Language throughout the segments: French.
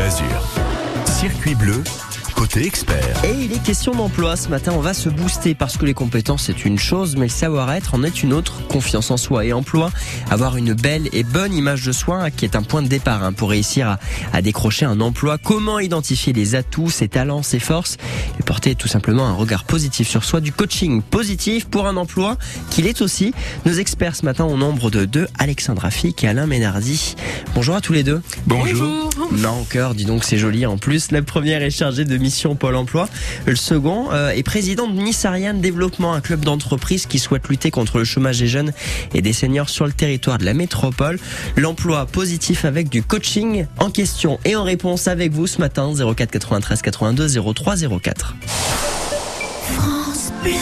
Azur. Circuit bleu, côté expert. Et il est question d'emploi. Ce matin, on va se booster parce que les compétences, c'est une chose, mais le savoir-être en est une autre. Confiance en soi et emploi. Avoir une belle et bonne image de soi, qui est un point de départ hein, pour réussir à, à, décrocher un emploi. Comment identifier les atouts, ses talents, ses forces? Et porter tout simplement un regard positif sur soi. Du coaching positif pour un emploi qu'il est aussi. Nos experts ce matin au nombre de deux, Alexandra Fick et Alain Ménardi. Bonjour à tous les deux. Bonjour. Non, encore, dis donc, c'est joli en plus. La première est chargée de mission Pôle emploi. Le second euh, est président de Nice Ariane Développement, un club d'entreprise qui souhaite lutter contre le chômage des jeunes et des seniors sur le territoire de la métropole. L'emploi positif avec du coaching en question et en réponse avec vous ce matin 04 93 82 03 04. France Bleu.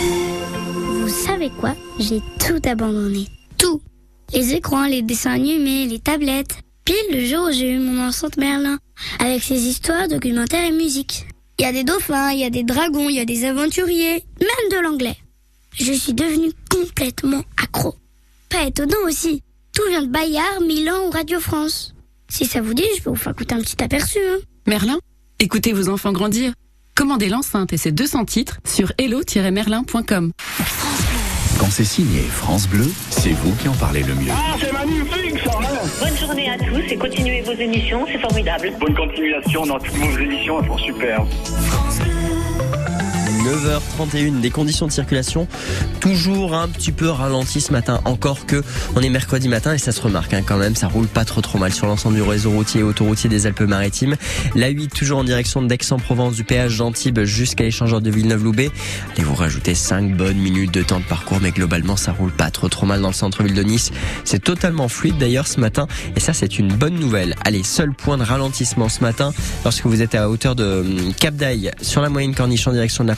Vous savez quoi? J'ai tout abandonné. Tout. Les écrans, les dessins animés, les tablettes. Pile le jour où j'ai eu mon enceinte Merlin, avec ses histoires, documentaires et musique. Il y a des dauphins, il y a des dragons, il y a des aventuriers, même de l'anglais. Je suis devenue complètement accro. Pas étonnant aussi. Tout vient de Bayard, Milan ou Radio France. Si ça vous dit, je peux vous faire écouter un petit aperçu. Hein. Merlin, écoutez vos enfants grandir. Commandez l'enceinte et ses 200 titres sur hello-merlin.com. Quand c'est signé France Bleu, c'est vous qui en parlez le mieux. Ah, c'est magnifique ça hein Bonne journée à tous et continuez vos émissions, c'est formidable. Bonne continuation dans toutes vos émissions, elles sont super. 9h31, des conditions de circulation toujours un petit peu ralenties ce matin, encore que on est mercredi matin et ça se remarque hein, quand même, ça roule pas trop trop mal sur l'ensemble du réseau routier et autoroutier des Alpes-Maritimes. La 8 toujours en direction d'Aix-en-Provence du péage d'Antibes jusqu'à l'échangeur de Villeneuve-Loubet. Allez vous rajouter 5 bonnes minutes de temps de parcours, mais globalement ça roule pas trop trop mal dans le centre-ville de Nice. C'est totalement fluide d'ailleurs ce matin et ça c'est une bonne nouvelle. Allez, seul point de ralentissement ce matin lorsque vous êtes à hauteur de Cap d'Aille sur la moyenne corniche en direction de la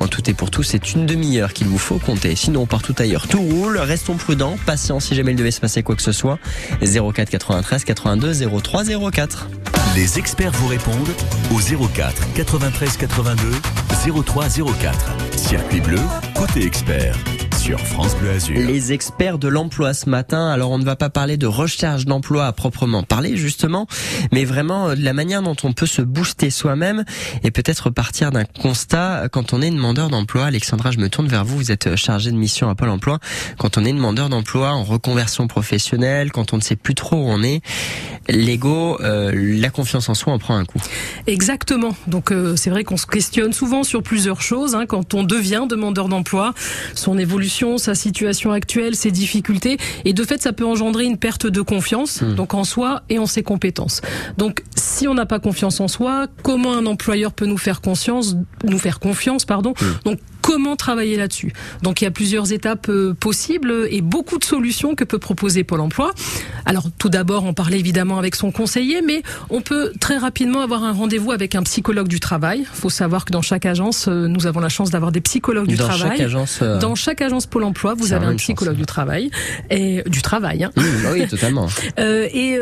En tout et pour tout, c'est une demi-heure qu'il vous faut compter. Sinon, partout ailleurs, tout roule. Restons prudents, patients si jamais il devait se passer quoi que ce soit. 04 93 82 03 04. Les experts vous répondent au 04 93 82 03 04. Circuit bleu, côté expert sur France Bleu Azur. Les experts de l'emploi ce matin. Alors on ne va pas parler de recherche d'emploi à proprement parler justement, mais vraiment de la manière dont on peut se booster soi-même et peut-être partir d'un constat quand on est demandeur d'emploi. Alexandra, je me tourne vers vous. Vous êtes chargée de mission à Pôle Emploi. Quand on est demandeur d'emploi en reconversion professionnelle, quand on ne sait plus trop où on est, l'ego, euh, la confiance en soi en prend un coup. Exactement. Donc euh, c'est vrai qu'on se questionne souvent sur plusieurs choses hein, quand on devient demandeur d'emploi, son évolution sa situation actuelle, ses difficultés, et de fait, ça peut engendrer une perte de confiance, mmh. donc en soi et en ses compétences. Donc, si on n'a pas confiance en soi, comment un employeur peut nous faire confiance, nous faire confiance, pardon? Mmh. Donc, comment travailler là-dessus. Donc il y a plusieurs étapes euh, possibles et beaucoup de solutions que peut proposer Pôle Emploi. Alors tout d'abord, on parlait évidemment avec son conseiller, mais on peut très rapidement avoir un rendez-vous avec un psychologue du travail. Il faut savoir que dans chaque agence, euh, nous avons la chance d'avoir des psychologues du dans travail. Chaque agence, euh... Dans chaque agence Pôle Emploi, vous avez un psychologue chance. du travail et du travail. Hein. Mmh, oui, totalement. euh, et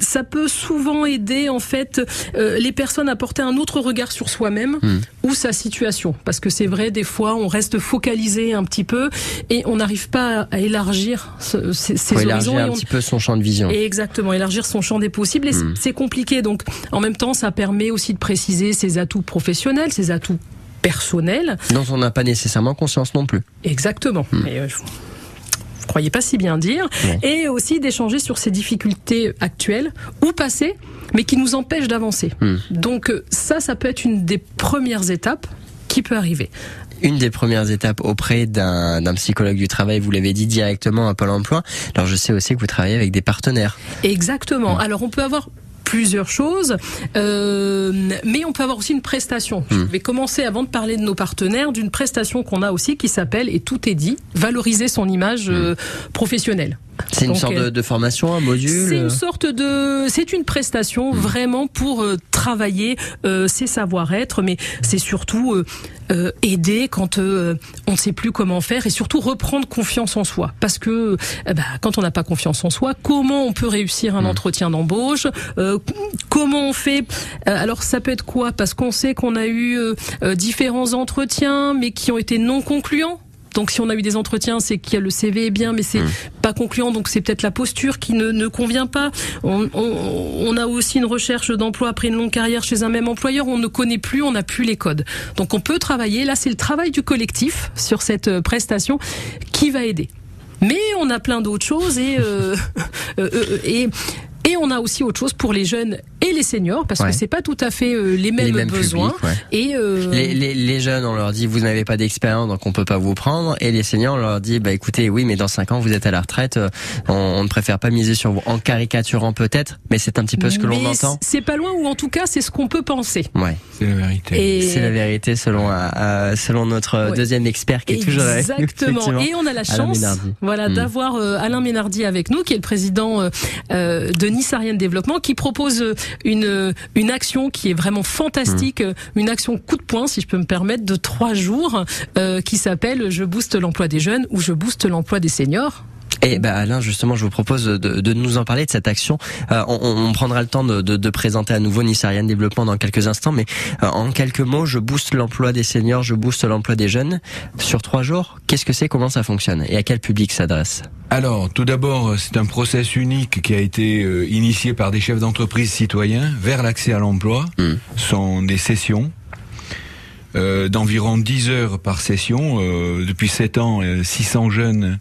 ça peut souvent aider en fait les personnes à porter un autre regard sur soi-même mmh. ou sa situation, parce que c'est vrai des fois on reste focalisé un petit peu et on n'arrive pas à élargir ce, ces, ces Faut horizons. élargir un on... petit peu son champ de vision. Et exactement, élargir son champ des possibles. Et mmh. c'est compliqué. Donc, en même temps, ça permet aussi de préciser ses atouts professionnels, ses atouts personnels. Dont on n'a pas nécessairement conscience non plus. Exactement. Mmh. Et, euh, vous croyez pas si bien dire. Et aussi d'échanger sur ses difficultés actuelles ou passées, mais qui nous empêchent d'avancer. Mmh. Donc, ça, ça peut être une des premières étapes qui peut arriver une des premières étapes auprès d'un psychologue du travail, vous l'avez dit directement à Pôle emploi. Alors je sais aussi que vous travaillez avec des partenaires. Exactement. Mmh. Alors on peut avoir plusieurs choses, euh, mais on peut avoir aussi une prestation. Mmh. Je vais commencer avant de parler de nos partenaires d'une prestation qu'on a aussi qui s'appelle, et tout est dit, valoriser son image mmh. euh, professionnelle. C'est une Donc, sorte de, de, formation, un module C'est une sorte de... C'est une prestation mmh. vraiment pour euh, travailler euh, ses savoir-être, mais c'est surtout euh, aider quand on ne sait plus comment faire et surtout reprendre confiance en soi. Parce que bah, quand on n'a pas confiance en soi, comment on peut réussir un mmh. entretien d'embauche Comment on fait Alors ça peut être quoi? Parce qu'on sait qu'on a eu différents entretiens, mais qui ont été non concluants Donc si on a eu des entretiens, c'est qu'il y a le CV est bien, mais c'est pas concluant. Donc c'est peut-être la posture qui ne, ne convient pas. On, on- on a aussi une recherche d'emploi après une longue carrière chez un même employeur. On ne connaît plus, on n'a plus les codes. Donc on peut travailler. Là, c'est le travail du collectif sur cette euh, prestation qui va aider. Mais on a plein d'autres choses et euh, euh, euh, et et on a aussi autre chose pour les jeunes et les seniors parce Ouais. que c'est pas tout à fait euh, les mêmes, Les mêmes besoins. publics, ouais. Et euh, Les, les, les jeunes, on leur dit vous n'avez pas d'expérience donc on peut pas vous prendre. Et les seniors, on leur dit bah écoutez oui mais dans 5 ans vous êtes à la retraite, euh, on, on ne préfère pas miser sur vous. En caricaturant peut-être, mais c'est un petit peu ce que l'on entend. C'est pas loin ou en tout cas c'est ce qu'on peut penser. Ouais, C'est la vérité. Et c'est la vérité selon euh, selon notre Ouais. deuxième expert qui est toujours avec nous, Exactement. Et on a la chance, voilà, Mm. d'avoir euh, Alain Ménardi avec nous, qui est le président de Nice Ariane Développement, qui propose euh, une euh, une action qui est vraiment fantastique, Mm. euh, une action coup de poing, si je peux me permettre, de trois jours, euh, qui s'appelle Je booste l'emploi des jeunes ou Je booste l'emploi des seniors. Et ben Alain, justement, je vous propose de, de nous en parler de cette action. Euh, on, on prendra le temps de, de, de présenter à nouveau Nice Ariane Développement dans quelques instants, mais euh, en quelques mots, je booste l'emploi des seniors, je booste l'emploi des jeunes. Sur trois jours, qu'est-ce que c'est, comment ça fonctionne et à quel public s'adresse? Alors, tout d'abord, c'est un process unique qui a été euh, initié par des chefs d'entreprise citoyens vers l'accès à l'emploi. Mm. Ce sont des sessions euh, d'environ 10 heures par session. Euh, depuis 7 ans, euh, 600 jeunes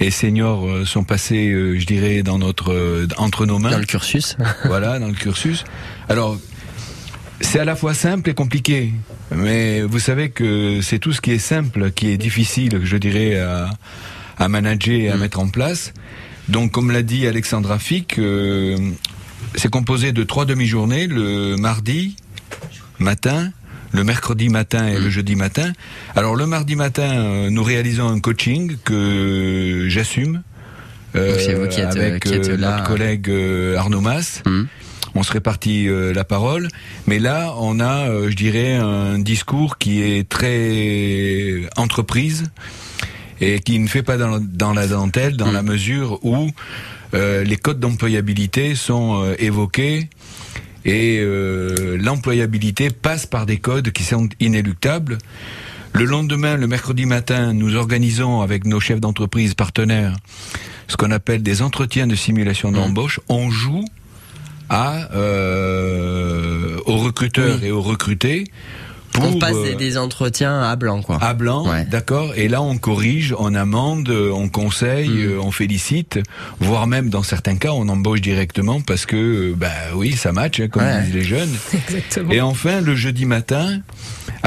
et seniors euh, sont passés, euh, je dirais, dans notre euh, entre nos mains. dans le cursus voilà, dans le cursus. Alors, c'est à la fois simple et compliqué. Mais vous savez que c'est tout ce qui est simple qui est difficile, je dirais, à, à manager et à Mm. mettre en place. Donc, comme l'a dit Alexandra Fick, euh, c'est composé de trois demi-journées, le mardi matin, le mercredi matin et le jeudi matin. Alors, le mardi matin, euh, nous réalisons un coaching que j'assume. euh, qui êtes, euh, avec qui êtes là. notre collègue Arnaud Mas. Hmm. On se répartit la parole, mais là, on a, je dirais, un discours qui est très entreprise et qui ne fait pas dans, dans la dentelle, dans Mm. la mesure où euh, les codes d'employabilité sont euh, évoqués et euh, l'employabilité passe par des codes qui sont inéluctables. Le lendemain, le mercredi matin, nous organisons avec nos chefs d'entreprise partenaires ce qu'on appelle des entretiens de simulation d'embauche. On joue à euh, aux recruteurs et aux recrutés pour On passe euh, des, des entretiens à blanc, quoi. à blanc, Ouais. d'accord. Et là, on corrige, on amende, euh, on conseille, Mm. euh, on félicite, voire même dans certains cas, on embauche directement parce que, bah oui, ça match, hein, comme Ouais. disent les jeunes. Exactement. Et enfin, le jeudi matin,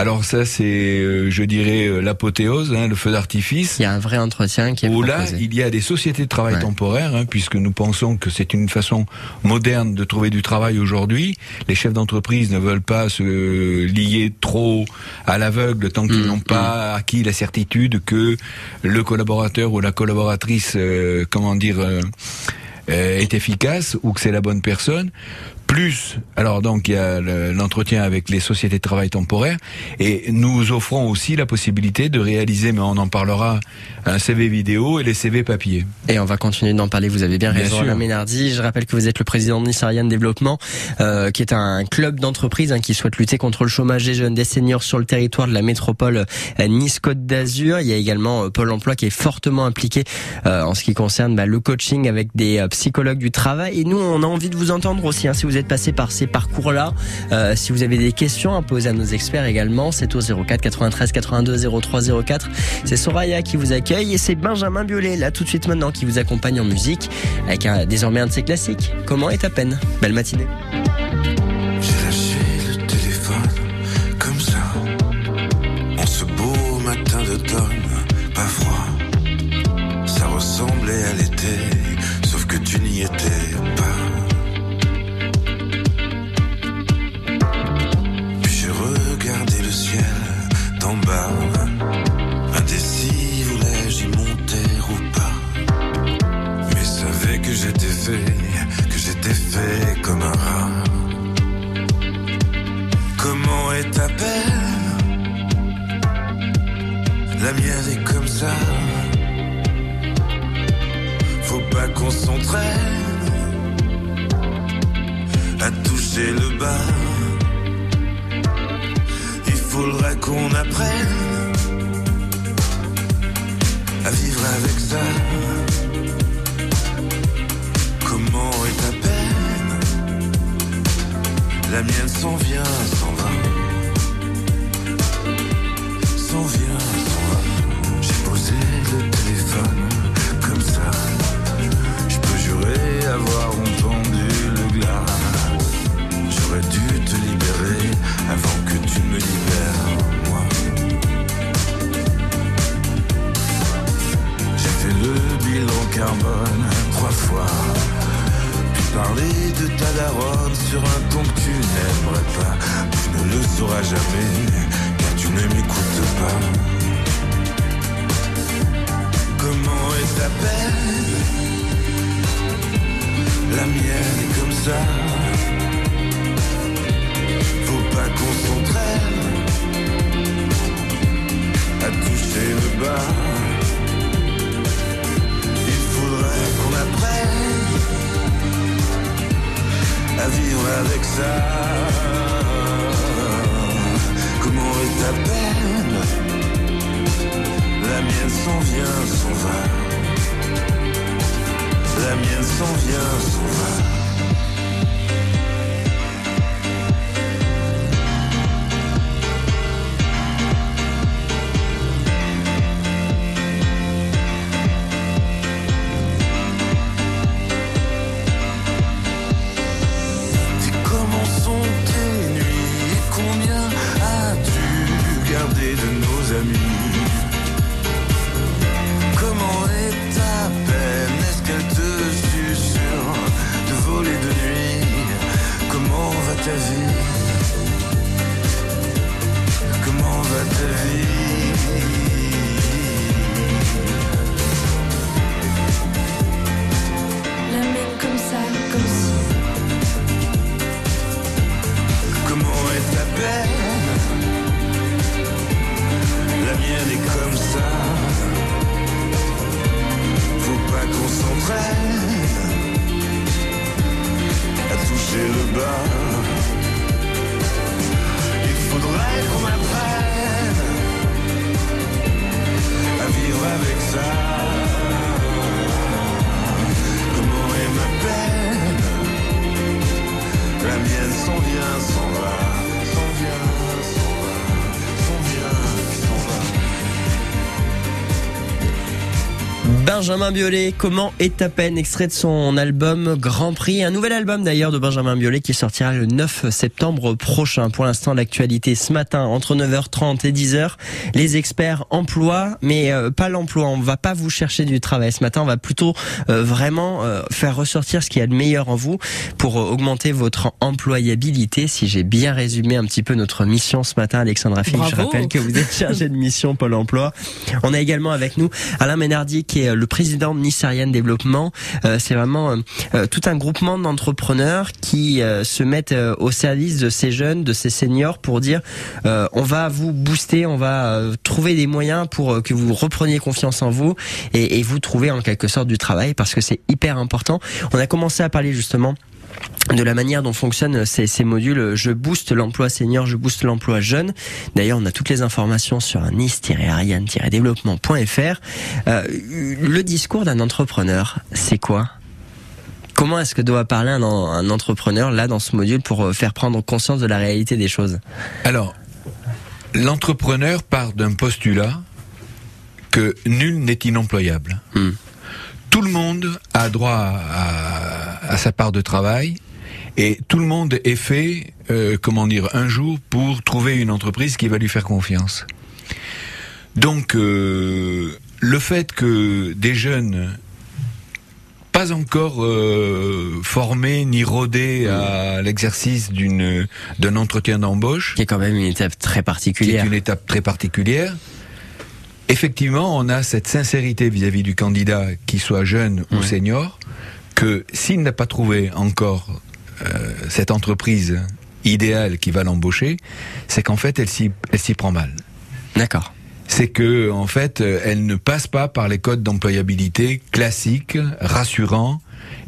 alors ça, c'est, euh, je dirais, euh, l'apothéose, hein, le feu d'artifice. Il y a un vrai entretien qui est Où là, proposé. il y a des sociétés de travail Ouais. temporaire, hein, puisque nous pensons que c'est une façon moderne de trouver du travail aujourd'hui. Les chefs d'entreprise ne veulent pas se lier trop à l'aveugle tant qu'ils Mm, n'ont pas acquis la certitude que le collaborateur ou la collaboratrice, euh, comment dire, euh, euh, est efficace ou que c'est la bonne personne. Plus, alors donc il y a le- l'entretien avec les sociétés de travail temporaire et nous offrons aussi la possibilité de réaliser, mais on en parlera, un CV vidéo et les CV papier. Et on va continuer d'en parler. Vous avez bien, Bien raison. Alain Ménardi. Je rappelle que vous êtes le président de Nice Ariane Développement, euh, qui est un club d'entreprise hein, qui souhaite lutter contre le chômage des jeunes, des seniors sur le territoire de la métropole euh, Nice-Côte d'Azur. Il y a également euh, Pôle Emploi qui est fortement impliqué euh, en ce qui concerne bah, le coaching avec des euh, psychologues du travail. Et nous, on a envie de vous entendre aussi. hein, si vous êtes passé par ces parcours-là, euh, si vous avez des questions à poser à nos experts également, c'est au 04 93 82 03 04. C'est Soraya qui vous accueille et c'est Benjamin Biolay là tout de suite maintenant qui vous accompagne en musique avec un, désormais un de ses classiques. Comment est ta peine Belle matinée. Matin d'automne, pas froid. Ça ressemblait à l'été, Mienne s'en vient, s'en va. S'en vient, s'en va. J'ai posé le téléphone comme ça. Je peux jurer avoir entendu le glas. J'aurais dû te libérer avant que tu me libères, moi. J'ai fait le bilan carbone parler de ta daronne sur un ton que tu n'aimerais pas. Tu ne le sauras jamais, car tu ne m'écoutes pas. Comment est ta peine La mienne est comme ça. Faut pas qu'on s'entraîne mienne s'en vient, Benjamin Biolay, comment est ta peine Extrait de son album Grand Prix, un nouvel album d'ailleurs de Benjamin Biolay qui sortira le 9 septembre prochain. Pour l'instant, l'actualité ce matin entre 9h30 et 10h, les experts emploi, mais euh, pas l'emploi. On va pas vous chercher du travail ce matin, on va plutôt euh, vraiment euh, faire ressortir ce qu'il y a de meilleur en vous pour augmenter votre employabilité. Si j'ai bien résumé un petit peu notre mission ce matin, Alexandra Philippe, je rappelle que vous êtes chargé de mission Pôle Emploi. On a également avec nous Alain Ménardier qui est le président de Nissarienne Développement. Euh, c'est vraiment euh, euh, tout un groupement d'entrepreneurs qui se mettent au service de ces jeunes, de ces seniors pour dire on va vous booster, on va trouver des moyens pour que vous repreniez confiance en vous et, et vous trouver en quelque sorte du travail parce que c'est hyper important. On a commencé à parler justement de la manière dont fonctionnent ces, ces modules. Je booste l'emploi senior, je booste l'emploi jeune. D'ailleurs, on a toutes les informations sur nice-ariane-développement.fr. Euh, le discours d'un entrepreneur, c'est quoi? Comment est-ce que doit parler un entrepreneur là dans ce module pour euh, faire prendre conscience de la réalité des choses? Alors, l'entrepreneur part d'un postulat que nul n'est inemployable. Hmm. Tout le monde a droit à, à sa part de travail et tout le monde est fait, euh, comment dire, un jour pour trouver une entreprise qui va lui faire confiance. Donc, euh, le fait que des jeunes pas encore euh, formés ni rodés à l'exercice d'une d'un entretien d'embauche, Qui est quand même une étape très qui est particulière. une étape très particulière. Effectivement, on a cette sincérité vis-à-vis du candidat, qu'il soit jeune ou senior, que s'il n'a pas trouvé encore euh, cette entreprise idéale qui va l'embaucher, c'est qu'en fait, elle s'y prend mal. D'accord. C'est que en fait, elle ne passe pas par les codes d'employabilité classiques, rassurants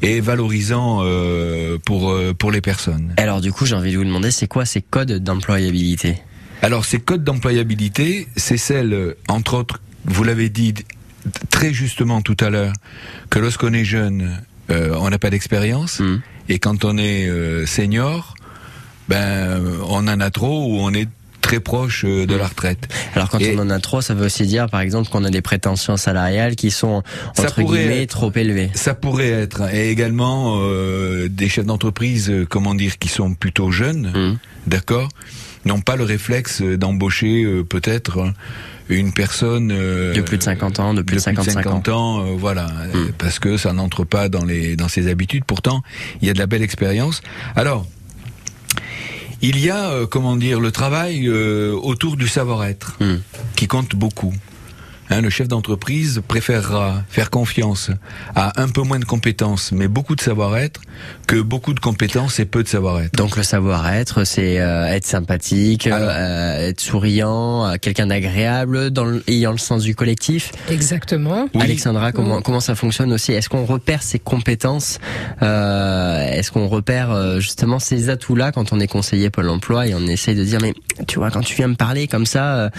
et valorisants euh, pour euh, pour les personnes. Alors du coup, j'ai envie de vous demander, c'est quoi ces codes d'employabilité? Alors ces codes d'employabilité, c'est celle, euh, entre autres, vous l'avez dit, très justement tout à l'heure que lorsqu'on est jeune, euh, on n'a pas d'expérience, Mm. et quand on est euh, senior, ben on en a trop ou on est très proche euh, de la retraite. Alors quand Et- on en a trop, ça veut aussi dire par exemple qu'on a des prétentions salariales qui sont Ça entre pourrait guillemets être- trop élevées. Ça pourrait être, et également euh, des chefs d'entreprise, comment dire, qui sont plutôt jeunes, Mm. d'accord, n'ont pas le réflexe d'embaucher peut-être euh, une personne euh, De plus de 50 ans, de plus de 55 ans. 50 ans, euh, voilà, euh, parce que ça n'entre pas dans les dans ses habitudes. Pourtant, il y a de la belle expérience. Alors, il y a, euh, comment dire, le travail autour du savoir-être Mm. qui compte beaucoup. Hein, le chef d'entreprise préférera faire confiance à un peu moins de compétences, mais beaucoup de savoir-être, que beaucoup de compétences et peu de savoir-être. Donc le savoir-être, c'est euh, être sympathique, Alors. euh, être souriant, euh, quelqu'un d'agréable, dans le- ayant le sens du collectif. Exactement. Oui. Alexandra, comment Mm. comment ça fonctionne aussi? Est-ce qu'on repère ses compétences euh, Est-ce qu'on repère justement ces atouts-là quand on est conseiller Pôle Emploi et on essaye de dire mais tu vois quand tu viens me parler comme ça,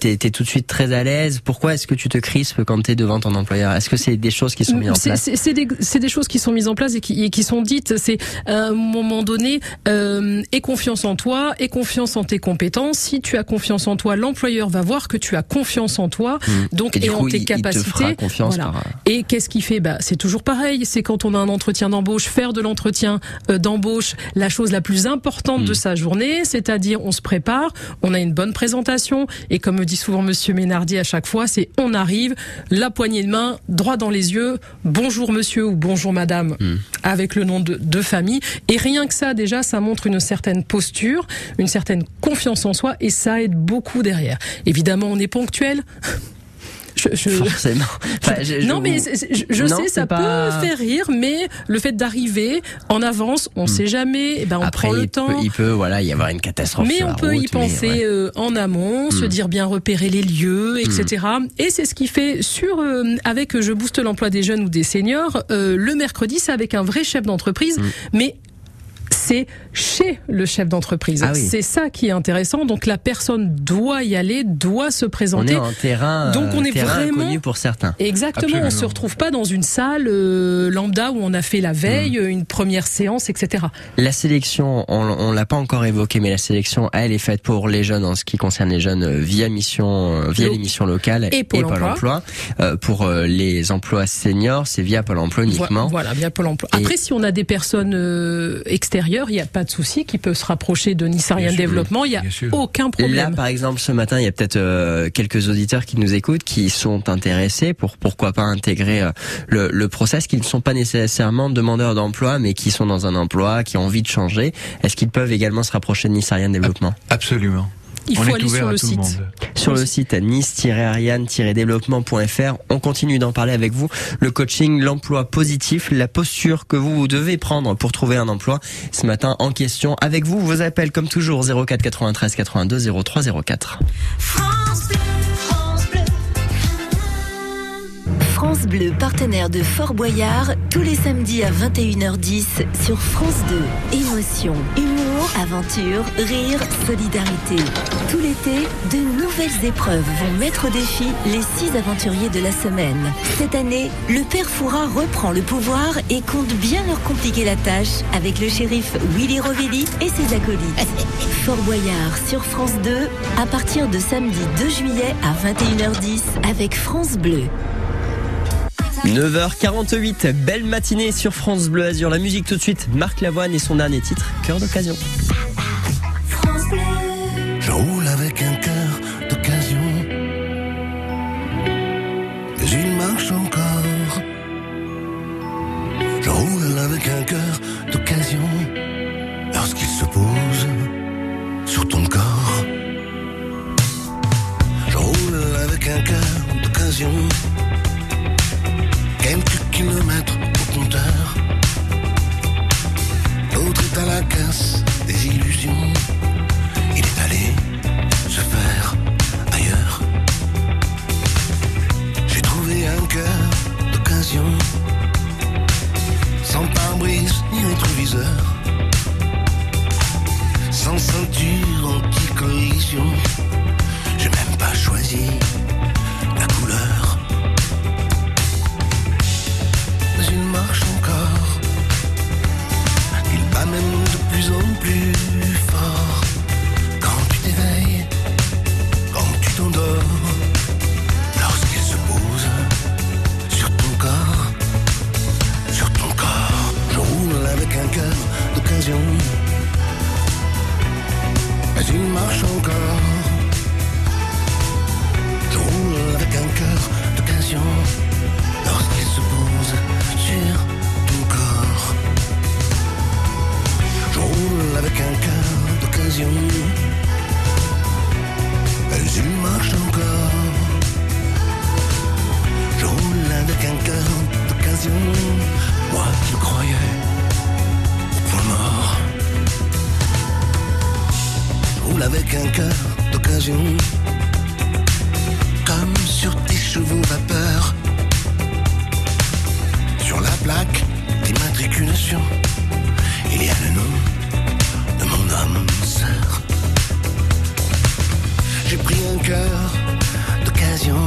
t'es es tout de suite très à l'aise. Pourquoi est-ce que tu te crispes quand t'es devant ton employeur? Est-ce que c'est des choses qui sont mises en place? C'est des, choses qui sont mises en place et qui, et qui sont dites. C'est à un moment donné, euh, aie confiance en toi, aie confiance en tes compétences. Si tu as confiance en toi, l'employeur va voir que tu as confiance en toi, donc Et en tes il, il te capacités. fera confiance Voilà. par. Et qu'est-ce qu'il fait? Bah, C'est toujours pareil. C'est quand on a un entretien d'embauche, faire de l'entretien euh, d'embauche la chose la plus importante de sa journée, c'est-à-dire on se prépare, on a une bonne présentation, et comme me dit souvent Monsieur Ménardi à chaque fois, c'est on arrive, la poignée de main, droit dans les yeux, bonjour monsieur ou bonjour madame, Mm. avec le nom de, de famille. Et rien que ça, déjà, ça montre une certaine posture, une certaine confiance en soi, et ça aide beaucoup derrière. Évidemment, on est ponctuel. Je, je- Forcément. Enfin, je- non, mais je, Non, sais, ça pas- peut faire rire, mais le fait d'arriver en avance, on sait jamais, eh ben on Après, prend le il temps. peut, il peut, voilà, y avoir une catastrophe Mais sur on la peut y route, penser ouais. euh, en amont, se Mm. dire bien repérer les lieux, etc. Et c'est ce qui fait sur euh, avec euh, je booste l'emploi des jeunes ou des seniors. euh, le mercredi, c'est avec un vrai chef d'entreprise, mais c'est chez le chef d'entreprise. Ah oui. C'est ça qui est intéressant. Donc la personne doit y aller, doit se On présenter. est en terrain, Donc, on euh, est terrain vraiment- inconnu pour certains. Exactement, on Absolument. se retrouve pas dans une salle euh, lambda où on a fait la veille, Mm. euh, une première séance, etc. La sélection, on, on l'a pas encore évoqué, mais la sélection, elle est faite pour les jeunes en ce qui concerne les jeunes euh, via mission, euh, via Lo- les missions locales et Pôle emploi. Euh, pour euh, les emplois seniors, c'est via Pôle Emploi uniquement. Voilà, via Pôle emploi. Et- Après, si on a des personnes euh, extérieures, il n'y a pas de souci, qui peuvent se rapprocher de Nice Ariane Bien sûr, Développement, il n'y a aucun Là, problème. par exemple, ce matin, il y a peut-être euh, quelques auditeurs qui nous écoutent, qui sont intéressés pour pourquoi pas intégrer euh, le, le process, qui ne sont pas nécessairement demandeurs d'emploi, mais qui sont dans un emploi, qui ont envie de changer. Est-ce qu'ils peuvent également se rapprocher de Nice Ariane Développement? Absolument. Il On faut est aller ouvert sur à le tout site. monde. Sur le site nice-ariane-développement.fr, on continue d'en parler avec vous. Le coaching, l'emploi positif, la posture que vous devez prendre pour trouver un emploi. Ce matin, en question, avec vous, vos appels comme toujours 04 93 82 03 04. France Bleu, France Bleu. France Bleu, partenaire de Fort Boyard, tous les samedis à 21h10 sur France 2. Émotion, humour, aventure, rire, solidarité. Tout l'été, de nouvelles épreuves vont mettre au défi les six aventuriers de la semaine. Cette année, le père Fouras reprend le pouvoir et compte bien leur compliquer la tâche avec le shérif Willy Rovelli et ses acolytes. Fort Boyard sur France 2 à partir de samedi 2 juillet à 21h10 avec France Bleu. 9h48, belle matinée sur France Bleu Azur. La musique tout de suite, Marc Lavoine et son dernier titre, Cœur d'occasion. France Bleu. Je roule avec un cœur d'occasion. Mais il marche encore. Je roule avec un cœur d'occasion. plus en plus fort. Avec un cœur d'occasion. Comme sur tes chevaux vapeur. Sur la plaque d'immatriculation, il y a le nom de mon âme sœur. J'ai pris un cœur d'occasion.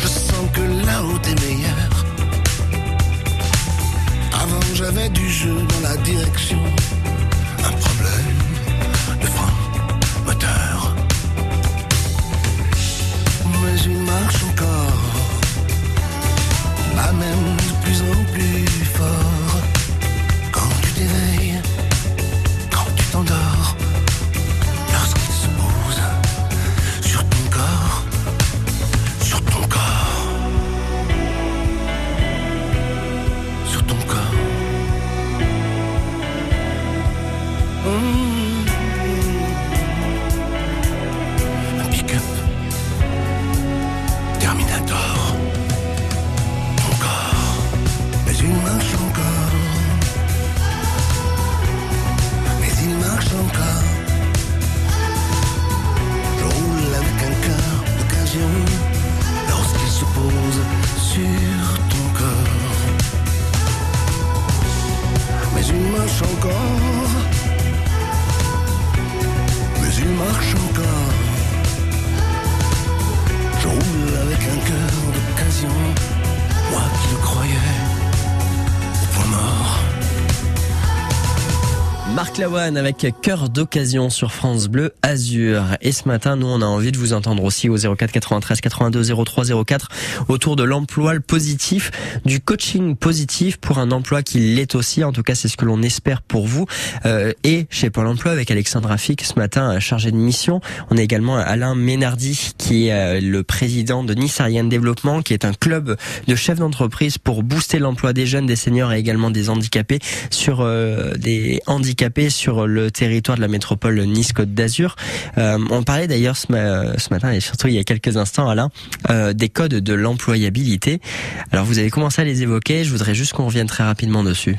Je sens que là-haut est meilleur. Avant j'avais du jeu dans la direction. Marc Lawan avec cœur d'occasion sur France Bleu Azur. Et ce matin, nous, on a envie de vous entendre aussi au 04 93 82 03 04 autour de l'emploi le positif, du coaching positif pour un emploi qui l'est aussi. En tout cas, c'est ce que l'on espère pour vous. Euh, et chez Pôle Emploi avec Alexandre Rafik ce matin, chargé de mission. On a également Alain Ménardi qui est euh, le président de Nice Ariane Développement, qui est un club de chefs d'entreprise pour booster l'emploi des jeunes, des seniors et également des handicapés sur euh, des handicapés sur le territoire de la métropole Nice-Côte d'Azur. Euh, on parlait d'ailleurs ce, ma ce, matin et surtout il y a quelques instants, Alain, euh, des codes de l'employabilité. Alors vous avez commencé à les évoquer, je voudrais juste qu'on revienne très rapidement dessus.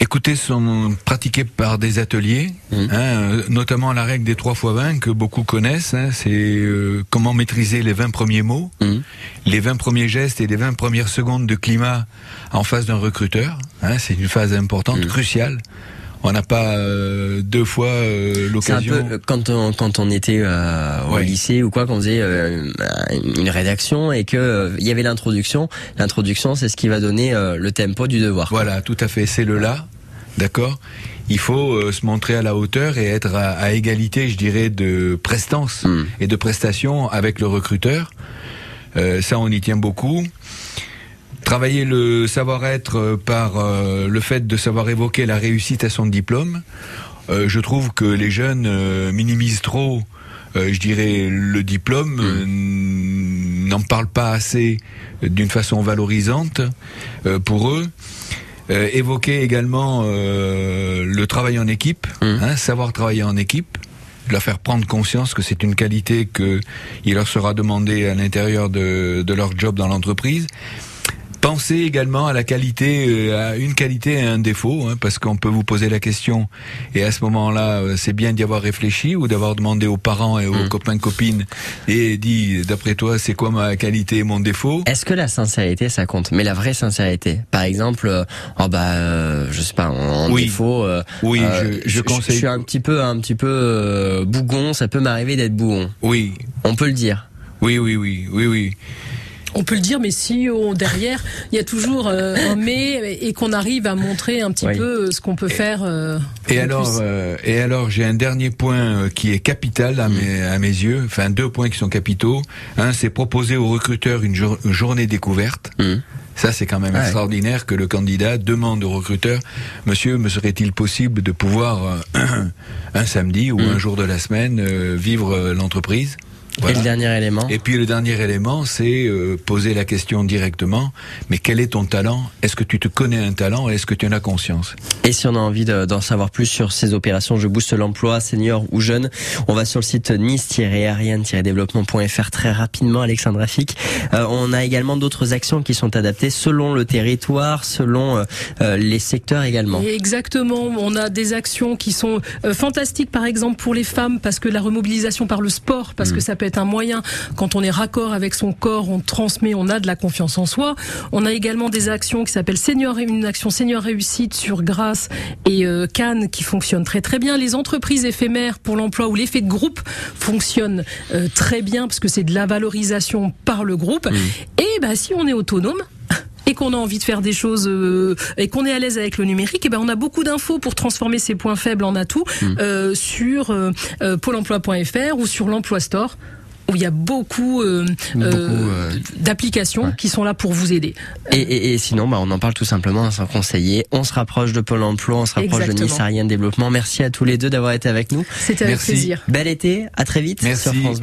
Écoutez, sont pratiqués par des ateliers, mmh. hein, euh, notamment la règle des 3 x 20 que beaucoup connaissent. Hein, c'est euh, comment maîtriser les 20 premiers mots, mmh. les 20 premiers gestes et les 20 premières secondes de climat en face d'un recruteur. Hein, c'est une phase importante, mmh. cruciale on n'a pas euh, deux fois euh, l'occasion. C'est un peu quand on quand on était euh, au ouais. lycée ou quoi, qu'on faisait euh, une rédaction et que il y avait l'introduction. L'introduction, c'est ce qui va donner le tempo du devoir. Voilà, tout à fait. C'est le là, d'accord? Il faut se montrer à la hauteur et être à, à égalité, je dirais, de prestance mm. et de prestation avec le recruteur. ça, on y tient beaucoup travailler le savoir-être par euh, le fait de savoir évoquer la réussite à son diplôme. Euh, je trouve que les jeunes euh, minimisent trop, je dirais, le diplôme, mmh. n'en parlent pas assez d'une façon valorisante pour eux. évoquer également le travail en équipe, mmh. hein, savoir travailler en équipe leur faire prendre conscience que c'est une qualité que il leur sera demandé à l'intérieur de, de leur job dans l'entreprise. Pensez également à la qualité, euh, à une qualité et un défaut, hein, parce qu'on peut vous poser la question, et à ce moment-là, euh, c'est bien d'y avoir réfléchi ou d'avoir demandé aux parents et aux mmh. copains copines et dit, d'après toi, c'est quoi ma qualité et mon défaut? Est-ce que la sincérité, ça compte? Mais la vraie sincérité, par exemple, euh, oh bah, euh, je sais pas, en, oui. défaut, euh, oui, je, je, conseille. Je suis un petit peu, un petit peu bougon. Ça peut m'arriver d'être bougon. Oui, on peut le dire. Oui, oui, oui, oui, oui. On peut le dire, mais si on, derrière, il y a toujours euh, un mais et qu'on arrive à montrer un petit oui. peu ce qu'on peut faire. Euh, et, alors, euh, et alors, j'ai un dernier point qui est capital à, mes, à mes yeux, enfin deux points qui sont capitaux. Un, c'est proposer au recruteur une, jour, une journée découverte. Mmh. Ça, c'est quand même ouais. extraordinaire que le candidat demande au recruteur, Monsieur, me serait-il possible de pouvoir un samedi ou mmh. un jour de la semaine vivre l'entreprise? Et le dernier élément Et puis le dernier élément, c'est euh, poser la question directement, mais quel est ton talent? Est-ce que tu te connais un talent Est-ce que tu en as conscience? Et si on a envie de- d'en savoir plus sur ces opérations Je booste l'emploi, senior ou jeune, on va sur le site nice-ariane-développement.fr très rapidement, Alexandre Rafik. Euh, on a également d'autres actions qui sont adaptées selon le territoire, selon euh, euh, les secteurs également. Et Exactement, on a des actions qui sont euh, fantastiques par exemple pour les femmes parce que la remobilisation par le sport, parce que ça peut être un moyen quand on est raccord avec son corps, on transmet, on a de la confiance en soi. On a également des actions qui s'appellent senior, une action senior réussite sur Grasse et euh, Cannes qui fonctionnent très très bien. Les entreprises éphémères pour l'emploi ou l'effet de groupe fonctionnent euh, très bien parce que c'est de la valorisation par le groupe. Et bah si on est autonome et qu'on a envie de faire des choses euh, et qu'on est à l'aise avec le numérique, et ben on a beaucoup d'infos pour transformer ces points faibles en atouts euh, sur euh, euh, pôle emploi.fr ou sur l'emploi store où il y a beaucoup, euh, Beaucoup, euh, euh, d'applications qui sont là pour vous aider. Et, et, et sinon, bah, on en parle tout simplement à son conseiller. On se rapproche de Pôle emploi, on se rapproche de. Nice Ariane Développement. Merci à tous les deux d'avoir été avec nous. C'était avec Merci. plaisir. Bel été, à très vite Merci, sur France.